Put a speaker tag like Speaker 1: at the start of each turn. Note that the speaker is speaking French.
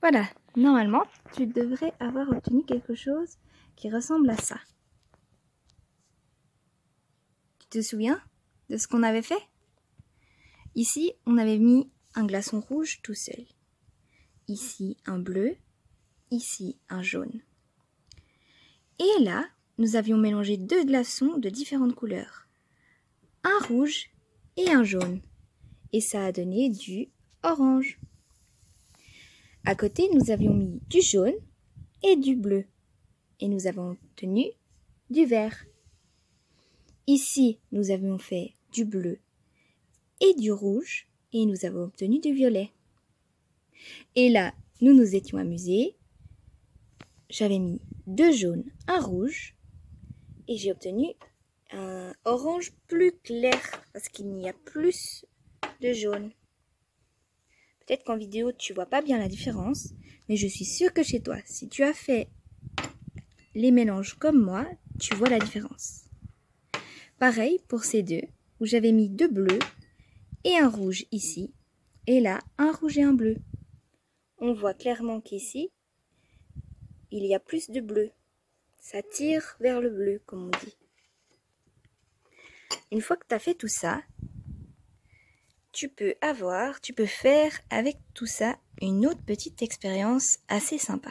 Speaker 1: Voilà, normalement, tu devrais avoir obtenu quelque chose qui ressemble à ça. Tu te souviens de ce qu'on avait fait? Ici, on avait mis un glaçon rouge tout seul. Ici, un bleu. Ici, un jaune. Et là, nous avions mélangé deux glaçons de différentes couleurs. Un rouge et un jaune. Et ça a donné du orange. À côté, nous avions mis du jaune et du bleu. Et nous avons obtenu du vert. Ici, nous avions fait du bleu et du rouge et nous avons obtenu du violet. Et là, nous nous étions amusés. J'avais mis deux jaunes, un rouge et j'ai obtenu un orange plus clair parce qu'il n'y a plus de jaune. Peut-être qu'en vidéo tu vois pas bien la différence, mais je suis sûre que chez toi, si tu as fait les mélanges comme moi, tu vois la différence. Pareil pour ces deux, où j'avais mis deux bleus et un rouge ici, et là un rouge et un bleu. On voit clairement qu'ici, il y a plus de bleu. Ça tire vers le bleu, comme on dit. Une fois que tu as fait tout ça, tu peux avoir, tu peux faire avec tout ça une autre petite expérience assez sympa.